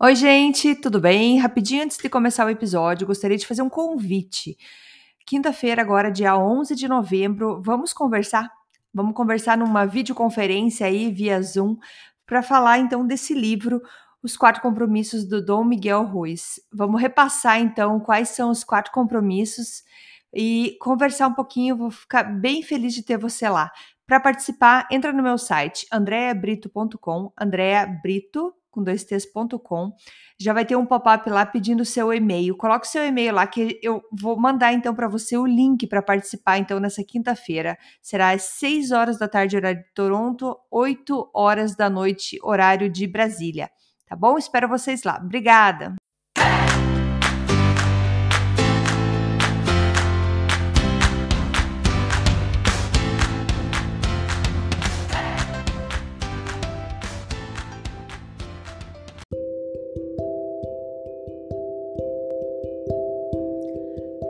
Oi, gente, tudo bem? Rapidinho antes de começar o episódio, gostaria de fazer um convite. Quinta-feira, agora, dia 11 de novembro, vamos conversar? Vamos conversar numa videoconferência aí via Zoom para falar então desse livro, Os Quatro Compromissos do Dom Miguel Ruiz. Vamos repassar então quais são os quatro compromissos e conversar um pouquinho. Vou ficar bem feliz de ter você lá. Para participar, entra no meu site andreabrito.com, Andrea Brito com dois t's.com. Já vai ter um pop-up lá pedindo seu e-mail. Coloque seu e-mail lá que eu vou mandar então para você o link para participar então nessa quinta-feira. Será às 6 horas da tarde horário de Toronto, 8 horas da noite horário de Brasília. Tá bom? Espero vocês lá. Obrigada.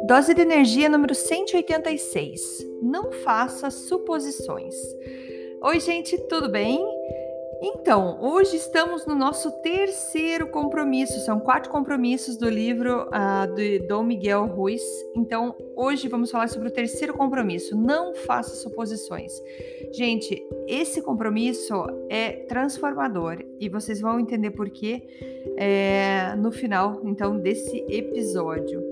Dose de energia número 186. Não faça suposições. Oi, gente, tudo bem? Então, hoje estamos no nosso terceiro compromisso. São quatro compromissos do livro uh, de Dom Miguel Ruiz. Então, hoje vamos falar sobre o terceiro compromisso. Não faça suposições. Gente, esse compromisso é transformador e vocês vão entender por quê é, no final, então, desse episódio.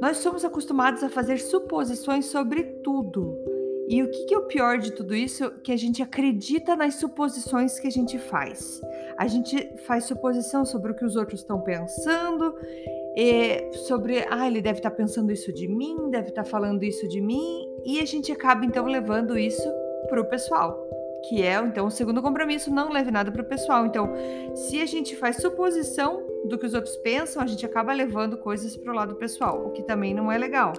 Nós somos acostumados a fazer suposições sobre tudo. E o que, é o pior de tudo isso? Que a gente acredita nas suposições que a gente faz. A gente faz suposição sobre o que os outros estão pensando, sobre, ah, ele deve estar tá pensando isso de mim, deve estar tá falando isso de mim, e a gente acaba então levando isso para o pessoal que é então o segundo compromisso, não leve nada para o pessoal. Então, se a gente faz suposição do que os outros pensam, a gente acaba levando coisas para o lado pessoal, o que também não é legal.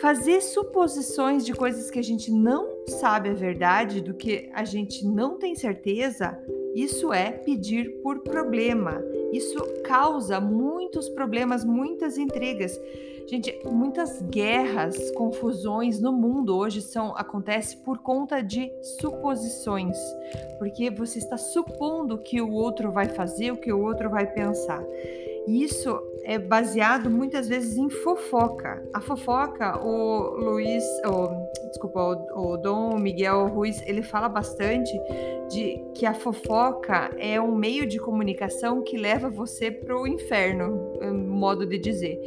Fazer suposições de coisas que a gente não sabe a verdade, do que a gente não tem certeza, isso é pedir por problema. Isso causa muitos problemas, muitas intrigas. Gente, muitas guerras, confusões no mundo hoje são acontece por conta de suposições, porque você está supondo que o outro vai fazer, o que o outro vai pensar. E isso é baseado muitas vezes em fofoca. A fofoca, o Luiz, o, desculpa, o, o Dom Miguel Ruiz, ele fala bastante de que a fofoca é um meio de comunicação que leva você para o inferno, modo de dizer,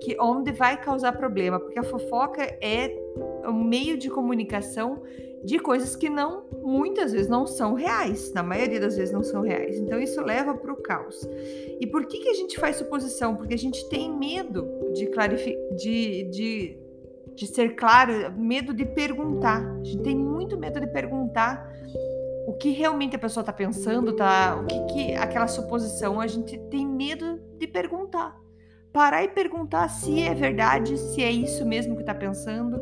que onde vai causar problema, porque a fofoca é um meio de comunicação de coisas que não, muitas vezes não são reais, na maioria das vezes não são reais. Então isso leva para o caos. E por que, que a gente faz suposição? Porque a gente tem medo de, de, de, de ser claro, medo de perguntar. A gente tem muito medo de perguntar o que realmente a pessoa está pensando, tá? O que, que aquela suposição, a gente tem medo de perguntar. Parar e perguntar se é verdade, se é isso mesmo que está pensando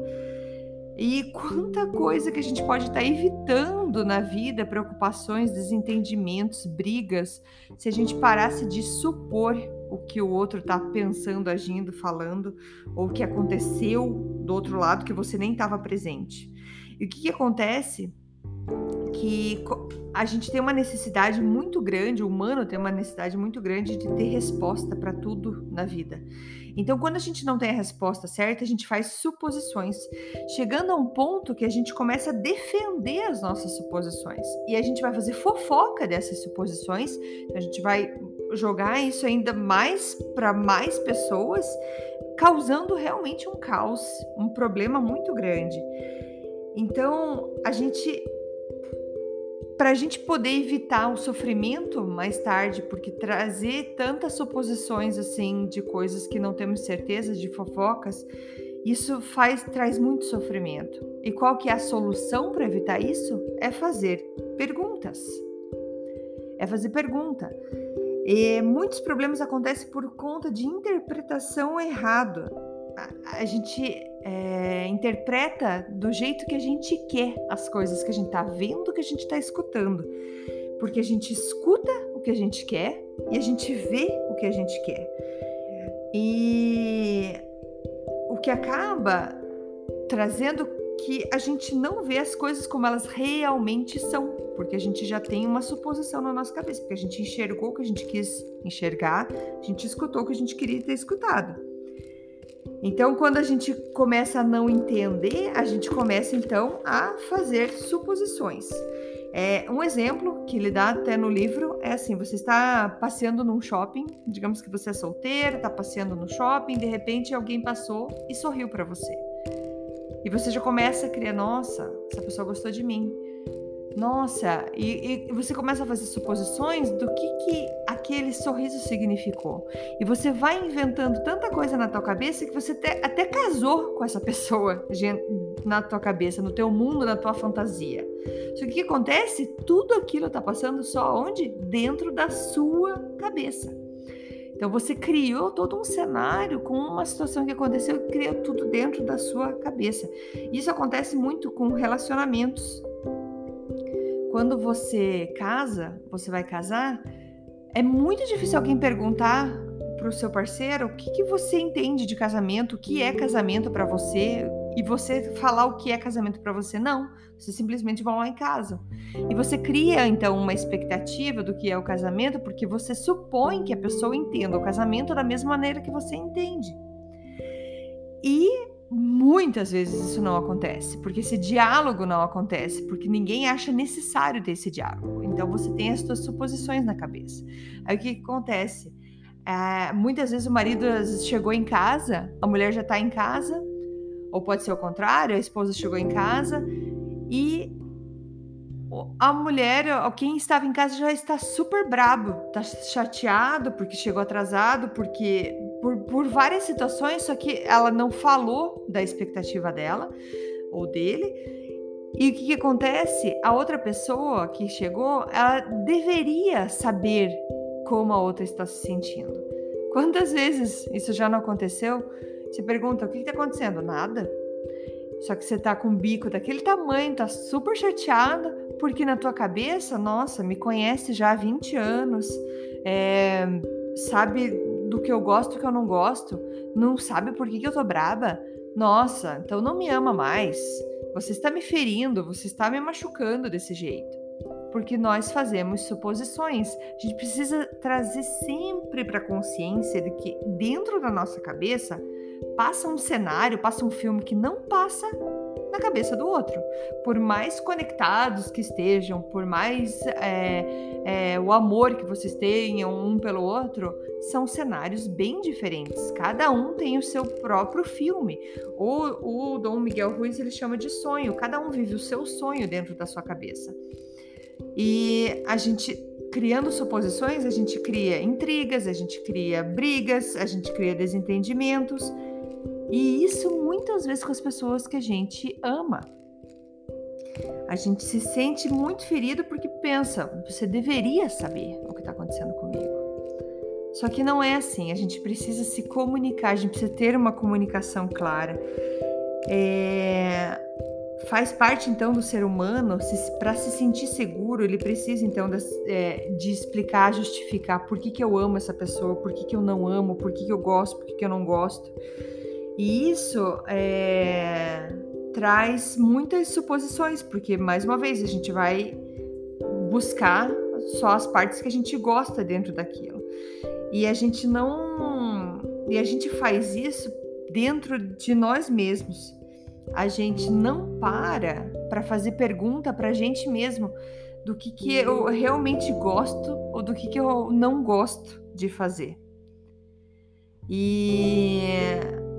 e quanta coisa que a gente pode estar tá evitando na vida, preocupações, desentendimentos, brigas, se a gente parasse de supor o que o outro está pensando, agindo, falando, ou o que aconteceu do outro lado que você nem estava presente. E o que, que acontece? Que a gente tem uma necessidade muito grande, o humano tem uma necessidade muito grande de ter resposta para tudo na vida. Então, quando a gente não tem a resposta certa, a gente faz suposições, chegando a um ponto que a gente começa a defender as nossas suposições. E a gente vai fazer fofoca dessas suposições, então a gente vai jogar isso ainda mais para mais pessoas, causando realmente um caos, um problema muito grande. Então, a gente para a gente poder evitar o sofrimento mais tarde, porque trazer tantas suposições assim de coisas que não temos certeza, de fofocas, isso faz traz muito sofrimento. E qual que é a solução para evitar isso? É fazer perguntas. É fazer pergunta. E muitos problemas acontecem por conta de interpretação errada. A, a gente é, interpreta do jeito que a gente quer as coisas que a gente está vendo, que a gente está escutando. Porque a gente escuta o que a gente quer e a gente vê o que a gente quer. E o que acaba trazendo que a gente não vê as coisas como elas realmente são, porque a gente já tem uma suposição na nossa cabeça, porque a gente enxergou o que a gente quis enxergar, a gente escutou o que a gente queria ter escutado. Então, quando a gente começa a não entender, a gente começa então a fazer suposições. É, um exemplo que ele dá até no livro é assim: você está passeando num shopping, digamos que você é solteiro, está passeando no shopping, de repente alguém passou e sorriu para você. E você já começa a criar, nossa, essa pessoa gostou de mim. Nossa, e, e, você começa a fazer suposições do que, que aquele sorriso significou. E você vai inventando tanta coisa na tua cabeça que você até, até casou com essa pessoa na tua cabeça, no teu mundo, na tua fantasia. Só que o que acontece? Tudo aquilo está passando só onde? Dentro da sua cabeça. Então você criou todo um cenário com uma situação que aconteceu e criou tudo dentro da sua cabeça. Isso acontece muito com relacionamentos quando você casa, você vai casar, é muito difícil alguém perguntar para o seu parceiro o que, que você entende de casamento, o que é casamento para você, e você falar o que é casamento para você. Não, você simplesmente vão lá em casa. E você cria então uma expectativa do que é o casamento, porque você supõe que a pessoa entenda o casamento da mesma maneira que você entende. E muitas vezes isso não acontece, porque esse diálogo não acontece, porque ninguém acha necessário ter esse diálogo. Então você tem as suas suposições na cabeça. Aí o que, que acontece? É, muitas vezes o marido chegou em casa, a mulher já está em casa, ou pode ser o contrário, a esposa chegou em casa e a mulher, quem estava em casa já está super brabo, está chateado porque chegou atrasado, porque por, por várias situações, só que ela não falou da expectativa dela ou dele. E o que, que acontece? A outra pessoa que chegou, ela deveria saber como a outra está se sentindo. Quantas vezes isso já não aconteceu? Você pergunta: o que está acontecendo? Nada. Só que você tá com o bico daquele tamanho, tá super chateada, porque na tua cabeça, nossa, me conhece já há 20 anos, é, sabe do que eu gosto e que eu não gosto, não sabe por que, que eu tô braba? Nossa, então não me ama mais. Você está me ferindo, você está me machucando desse jeito. Porque nós fazemos suposições. A gente precisa trazer sempre para a consciência de que dentro da nossa cabeça passa um cenário, passa um filme que não passa cabeça do outro. Por mais conectados que estejam, por mais é, é, o amor que vocês tenham um pelo outro, são cenários bem diferentes. Cada um tem o seu próprio filme. O, o Dom Miguel Ruiz ele chama de sonho. Cada um vive o seu sonho dentro da sua cabeça. E a gente criando suposições, a gente cria intrigas, a gente cria brigas, a gente cria desentendimentos. E isso muitas vezes com as pessoas que a gente ama. A gente se sente muito ferido porque pensa, você deveria saber o que está acontecendo comigo. Só que não é assim, a gente precisa se comunicar, a gente precisa ter uma comunicação clara. É, faz parte então do ser humano, para se sentir seguro, ele precisa então é, de, explicar, justificar por que, que eu amo essa pessoa, por que, que eu não amo, por que, que eu gosto, por que, que eu não gosto. E isso é, traz muitas suposições, porque, mais uma vez, a gente vai buscar só as partes que a gente gosta dentro daquilo. E a gente não. E a gente faz isso dentro de nós mesmos. A gente não para para fazer pergunta para a gente mesmo do que, que eu realmente gosto ou do que, que eu não gosto de fazer. E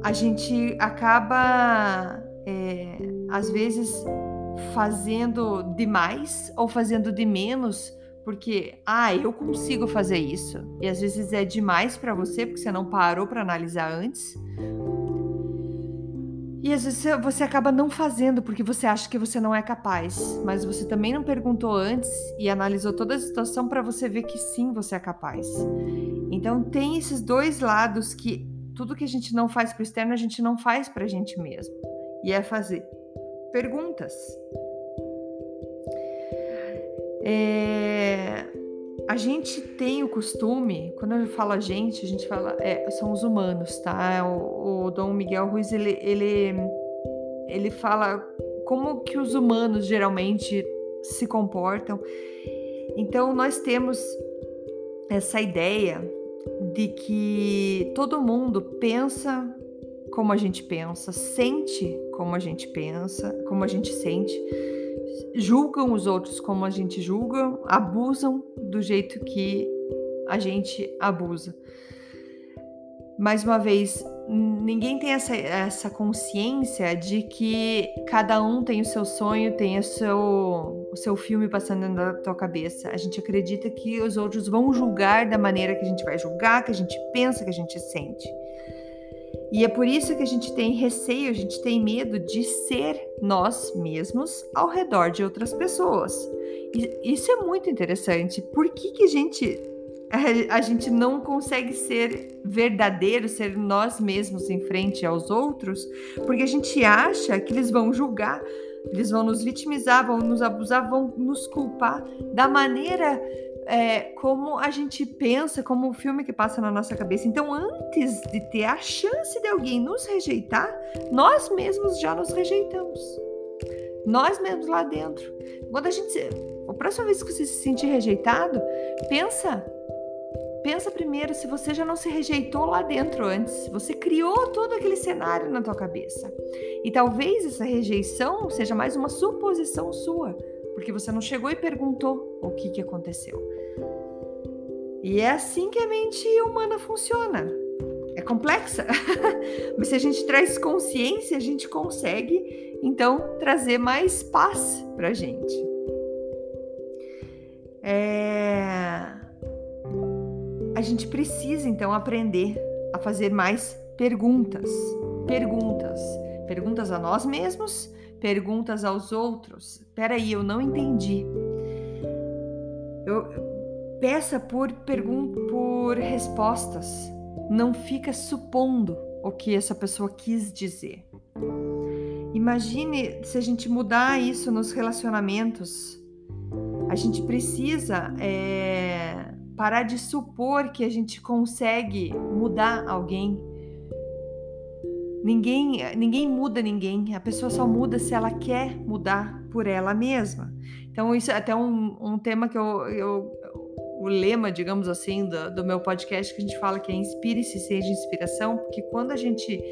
a gente acaba, é, às vezes, fazendo demais ou fazendo de menos, porque, ah, eu consigo fazer isso. E às vezes é demais para você, porque você não parou para analisar antes. E às vezes você acaba não fazendo porque você acha que você não é capaz, mas você também não perguntou antes e analisou toda a situação para você ver que sim, você é capaz. Então tem esses dois lados que tudo que a gente não faz para o externo, a gente não faz para a gente mesmo. E é fazer perguntas. É, a gente tem o costume, quando eu falo a gente, a gente fala, é, são os humanos, tá? O, o Dom Miguel Ruiz, ele, ele, ele fala como que os humanos geralmente se comportam. Então, nós temos essa ideia de que todo mundo pensa como a gente pensa, sente como a gente pensa, como a gente sente, julgam os outros como a gente julga, abusam do jeito que a gente abusa. Mais uma vez, ninguém tem essa, essa consciência de que cada um tem o seu sonho, tem o seu, o seu filme passando na tua cabeça. A gente acredita que os outros vão julgar da maneira que a gente vai julgar, que a gente pensa, que a gente sente. E é por isso que a gente tem receio, a gente tem medo de ser nós mesmos ao redor de outras pessoas. E isso é muito interessante. Por que, que a gente a gente não consegue ser verdadeiro, ser nós mesmos em frente aos outros, porque a gente acha que eles vão julgar, eles vão nos vitimizar, vão nos abusar, vão nos culpar da maneira é, como a gente pensa, como o filme que passa na nossa cabeça. Então, antes de ter a chance de alguém nos rejeitar, nós mesmos já nos rejeitamos. Nós mesmos lá dentro. Quando a gente. A próxima vez que você se sentir rejeitado, pensa Pensa primeiro se você já não se rejeitou lá dentro antes. Você criou todo aquele cenário na tua cabeça. E talvez essa rejeição seja mais uma suposição sua, porque você não chegou e perguntou o que, que aconteceu. E é assim que a mente humana funciona. É complexa, mas se a gente traz consciência, a gente consegue então trazer mais paz para gente. É a gente precisa então aprender a fazer mais perguntas. Perguntas. Perguntas a nós mesmos, perguntas aos outros. Peraí, eu não entendi. Eu, peça por por respostas. Não fica supondo o que essa pessoa quis dizer. Imagine se a gente mudar isso nos relacionamentos. A gente precisa é, parar de supor que a gente consegue mudar alguém. Ninguém, ninguém muda ninguém, a pessoa só muda se ela quer mudar por ela mesma. Então, isso é até um, um tema que eu, eu o lema, digamos assim, do, do meu podcast, que a gente fala que é inspire-se, seja inspiração, porque quando a gente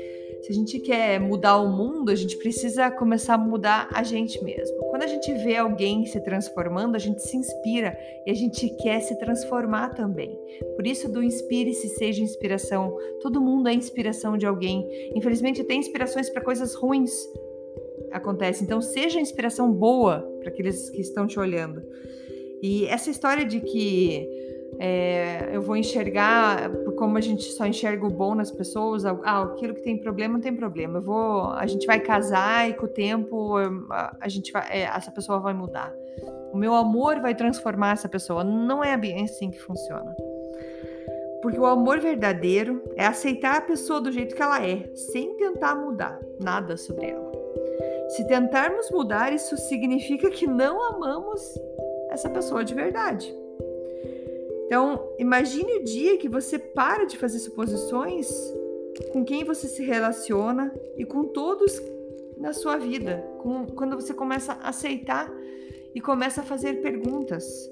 se a gente quer mudar o mundo, a gente precisa começar a mudar a gente mesmo. Quando a gente vê alguém se transformando, a gente se inspira e a gente quer se transformar também. Por isso, do inspire-se, seja inspiração. Todo mundo é inspiração de alguém. Infelizmente, tem inspirações para coisas ruins. Acontece. Então, seja inspiração boa para aqueles que estão te olhando. E essa história de que é, eu vou enxergar como a gente só enxerga o bom nas pessoas, ah, aquilo que tem problema não tem problema. Eu vou, a gente vai casar e com o tempo a, a gente vai, é, essa pessoa vai mudar. O meu amor vai transformar essa pessoa. Não é bem assim que funciona. Porque o amor verdadeiro é aceitar a pessoa do jeito que ela é, sem tentar mudar nada sobre ela. Se tentarmos mudar, isso significa que não amamos essa pessoa de verdade. Então, imagine o dia que você para de fazer suposições com quem você se relaciona e com todos na sua vida, com, quando você começa a aceitar e começa a fazer perguntas.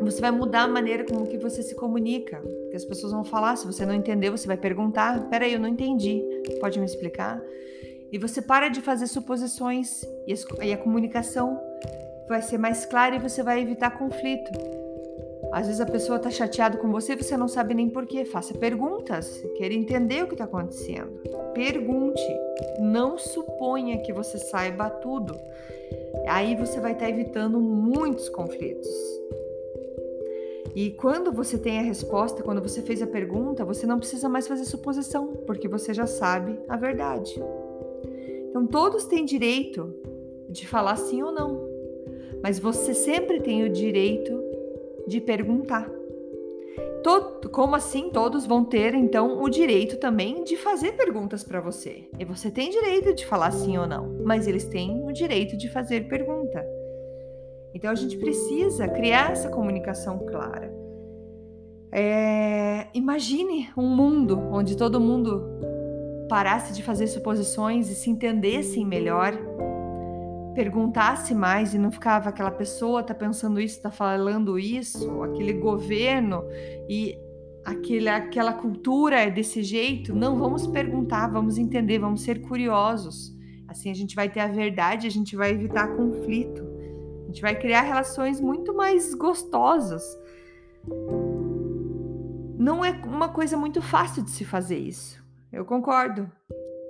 Você vai mudar a maneira como que você se comunica, porque as pessoas vão falar, se você não entendeu, você vai perguntar, peraí, eu não entendi, pode me explicar? E você para de fazer suposições e a comunicação vai ser mais clara e você vai evitar conflito. Às vezes a pessoa está chateada com você e você não sabe nem porquê. Faça perguntas, queira entender o que está acontecendo. Pergunte, não suponha que você saiba tudo. Aí você vai estar tá evitando muitos conflitos. E quando você tem a resposta, quando você fez a pergunta, você não precisa mais fazer suposição, porque você já sabe a verdade. Então todos têm direito de falar sim ou não, mas você sempre tem o direito de perguntar. Todo, como assim todos vão ter então o direito também de fazer perguntas para você? E você tem direito de falar sim ou não, mas eles têm o direito de fazer pergunta. Então a gente precisa criar essa comunicação clara. É, imagine um mundo onde todo mundo parasse de fazer suposições e se entendessem melhor perguntasse mais e não ficava aquela pessoa tá pensando isso, tá falando isso, aquele governo e aquele, aquela cultura é desse jeito, não vamos perguntar, vamos entender, vamos ser curiosos. Assim a gente vai ter a verdade, a gente vai evitar conflito. A gente vai criar relações muito mais gostosas. Não é uma coisa muito fácil de se fazer isso. Eu concordo.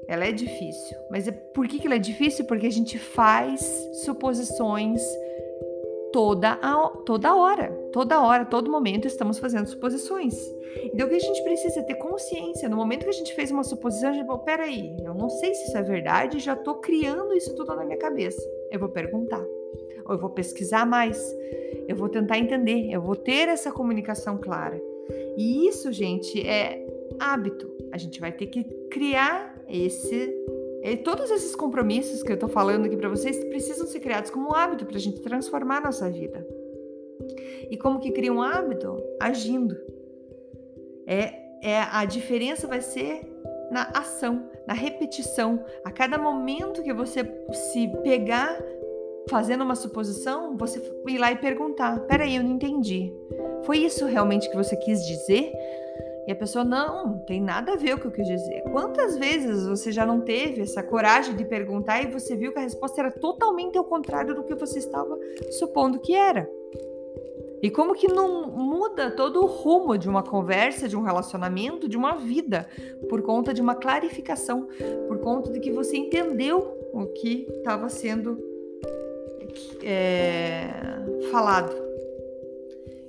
Ela é difícil. Mas é, por que, que ela é difícil? Porque a gente faz suposições toda, a, toda hora. Toda hora, todo momento estamos fazendo suposições. Então o que a gente precisa é ter consciência. No momento que a gente fez uma suposição, a gente falou, peraí, eu não sei se isso é verdade, já estou criando isso tudo na minha cabeça. Eu vou perguntar. Ou eu vou pesquisar mais. Eu vou tentar entender. Eu vou ter essa comunicação clara. E isso, gente, é hábito. A gente vai ter que criar esse e todos esses compromissos que eu tô falando aqui para vocês precisam ser criados como um hábito para a gente transformar a nossa vida. E como que cria um hábito? Agindo. É, é a diferença vai ser na ação, na repetição. A cada momento que você se pegar fazendo uma suposição, você ir lá e perguntar: peraí, eu não entendi. Foi isso realmente que você quis dizer? E a pessoa, não, não tem nada a ver o que eu quis dizer. Quantas vezes você já não teve essa coragem de perguntar e você viu que a resposta era totalmente ao contrário do que você estava supondo que era? E como que não muda todo o rumo de uma conversa, de um relacionamento, de uma vida, por conta de uma clarificação, por conta de que você entendeu o que estava sendo é, falado.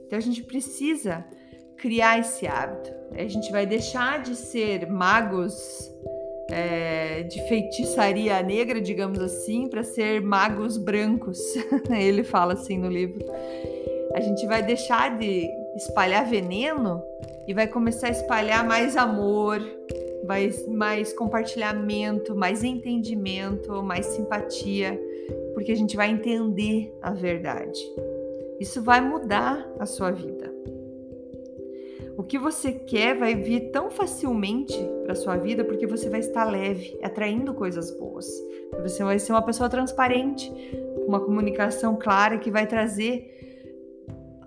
Então a gente precisa criar esse hábito. A gente vai deixar de ser magos é, de feitiçaria negra, digamos assim, para ser magos brancos. Ele fala assim no livro. A gente vai deixar de espalhar veneno e vai começar a espalhar mais amor, mais, mais compartilhamento, mais entendimento, mais simpatia, porque a gente vai entender a verdade. Isso vai mudar a sua vida. O que você quer vai vir tão facilmente para sua vida porque você vai estar leve, atraindo coisas boas. Você vai ser uma pessoa transparente, uma comunicação clara que vai trazer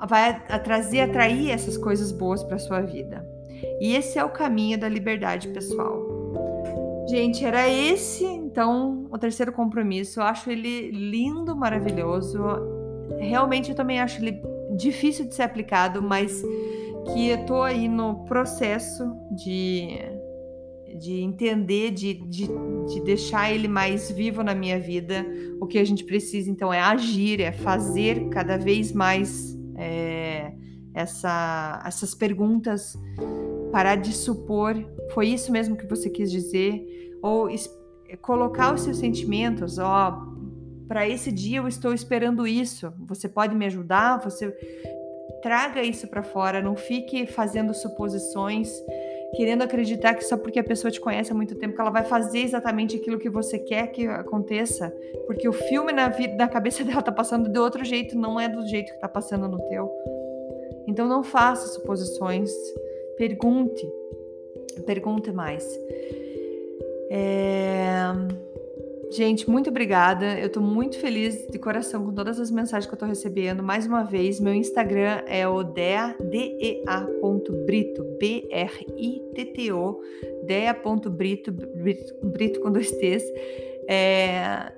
vai trazer, atrair essas coisas boas para sua vida. E esse é o caminho da liberdade pessoal. Gente, era esse então o terceiro compromisso. Eu acho ele lindo, maravilhoso. Realmente eu também acho ele difícil de ser aplicado, mas que eu tô aí no processo de, de entender, de, de, de deixar ele mais vivo na minha vida. O que a gente precisa, então, é agir, é fazer cada vez mais é, essa, essas perguntas, parar de supor, foi isso mesmo que você quis dizer? Ou colocar os seus sentimentos, ó, para esse dia eu estou esperando isso. Você pode me ajudar? Você traga isso para fora, não fique fazendo suposições, querendo acreditar que só porque a pessoa te conhece há muito tempo que ela vai fazer exatamente aquilo que você quer que aconteça, porque o filme na vida, na cabeça dela tá passando de outro jeito, não é do jeito que tá passando no teu. Então não faça suposições, pergunte, pergunte mais. É... Gente, muito obrigada. Eu tô muito feliz de coração com todas as mensagens que eu tô recebendo. Mais uma vez, meu Instagram é o dea.brito, B-R-I-T-T-O, dea.brito, brito com dois T's. É,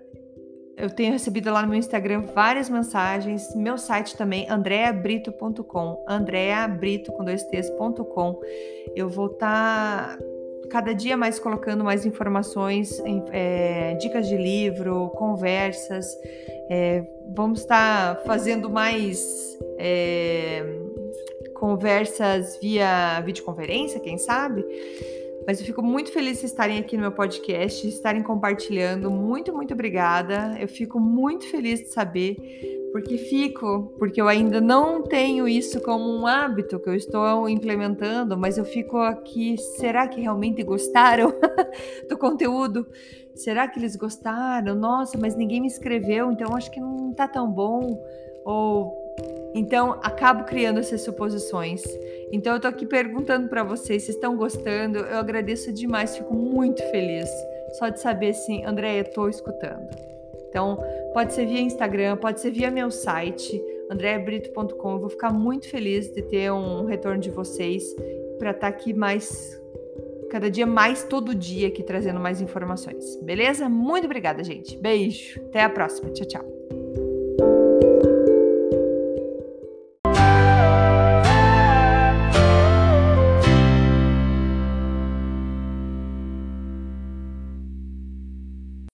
eu tenho recebido lá no meu Instagram várias mensagens, meu site também, andreabrito.com, andreabrito com dois T's.com. Eu vou estar... Tá cada dia mais colocando mais informações, é, dicas de livro, conversas. É, vamos estar fazendo mais é, conversas via videoconferência, quem sabe? Mas eu fico muito feliz de estarem aqui no meu podcast, de estarem compartilhando. Muito, muito obrigada. Eu fico muito feliz de saber porque fico, porque eu ainda não tenho isso como um hábito que eu estou implementando, mas eu fico aqui, será que realmente gostaram do conteúdo? Será que eles gostaram? Nossa, mas ninguém me escreveu, então acho que não tá tão bom. Ou então acabo criando essas suposições. Então eu tô aqui perguntando para vocês se estão gostando. Eu agradeço demais, fico muito feliz só de saber assim, André, eu tô escutando. Então, pode ser via Instagram, pode ser via meu site, andreabrito.com. Vou ficar muito feliz de ter um retorno de vocês para estar tá aqui mais cada dia mais todo dia aqui trazendo mais informações. Beleza? Muito obrigada, gente. Beijo. Até a próxima. Tchau, tchau.